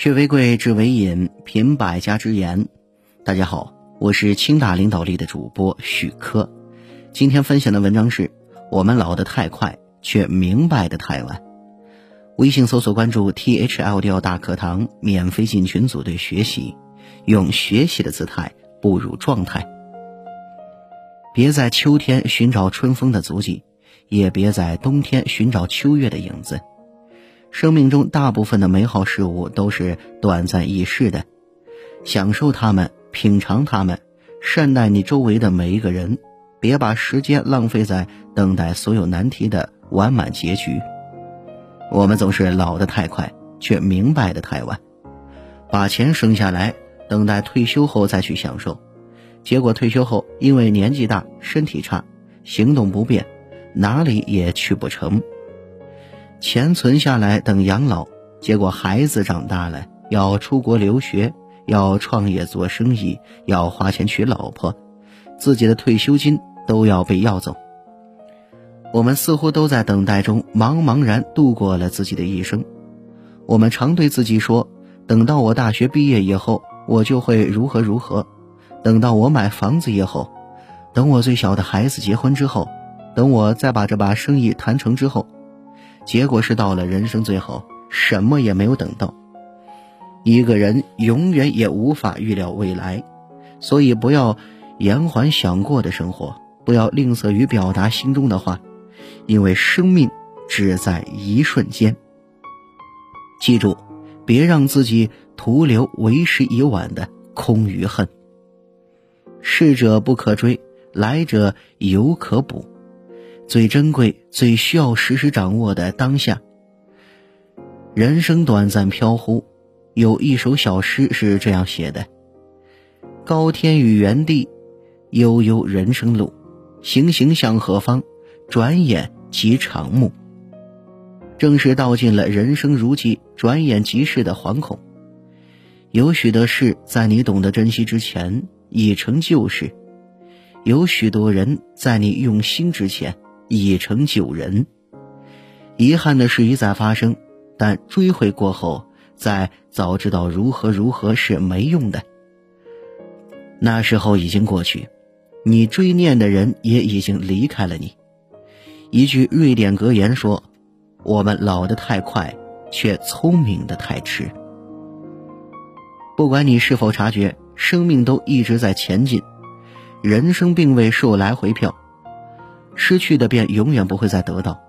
学为贵，知为引，品百家之言。大家好，我是清大领导力的主播许科。今天分享的文章是：我们老得太快，却明白的太晚。微信搜索关注 T H L D 大课堂，免费进群组队学习，用学习的姿态步入状态。别在秋天寻找春风的足迹，也别在冬天寻找秋月的影子。生命中大部分的美好事物都是短暂易逝的，享受它们，品尝它们，善待你周围的每一个人，别把时间浪费在等待所有难题的完满结局。我们总是老得太快，却明白的太晚。把钱省下来，等待退休后再去享受，结果退休后因为年纪大、身体差、行动不便，哪里也去不成。钱存下来等养老，结果孩子长大了要出国留学，要创业做生意，要花钱娶老婆，自己的退休金都要被要走。我们似乎都在等待中茫茫然度过了自己的一生。我们常对自己说：“等到我大学毕业以后，我就会如何如何；等到我买房子以后，等我最小的孩子结婚之后，等我再把这把生意谈成之后。”结果是到了人生最后，什么也没有等到。一个人永远也无法预料未来，所以不要延缓想过的生活，不要吝啬于表达心中的话，因为生命只在一瞬间。记住，别让自己徒留为时已晚的空余恨。逝者不可追，来者犹可补。最珍贵、最需要时时掌握的当下。人生短暂飘忽，有一首小诗是这样写的：“高天与原地，悠悠人生路，行行向何方？转眼即长暮。”正是道尽了人生如寄、转眼即逝的惶恐。有许多事在你懂得珍惜之前已成旧事，有许多人在你用心之前。已成旧人，遗憾的事一再发生，但追悔过后，再早知道如何如何是没用的。那时候已经过去，你追念的人也已经离开了你。一句瑞典格言说：“我们老得太快，却聪明的太迟。”不管你是否察觉，生命都一直在前进，人生并未售来回票。失去的便永远不会再得到。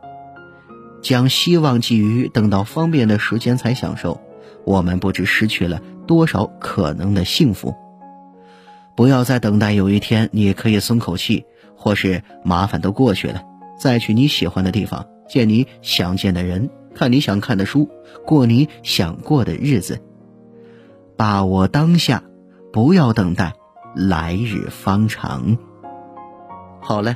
将希望寄予等到方便的时间才享受，我们不知失去了多少可能的幸福。不要再等待有一天你可以松口气，或是麻烦都过去了，再去你喜欢的地方，见你想见的人，看你想看的书，过你想过的日子。把握当下，不要等待来日方长。好了。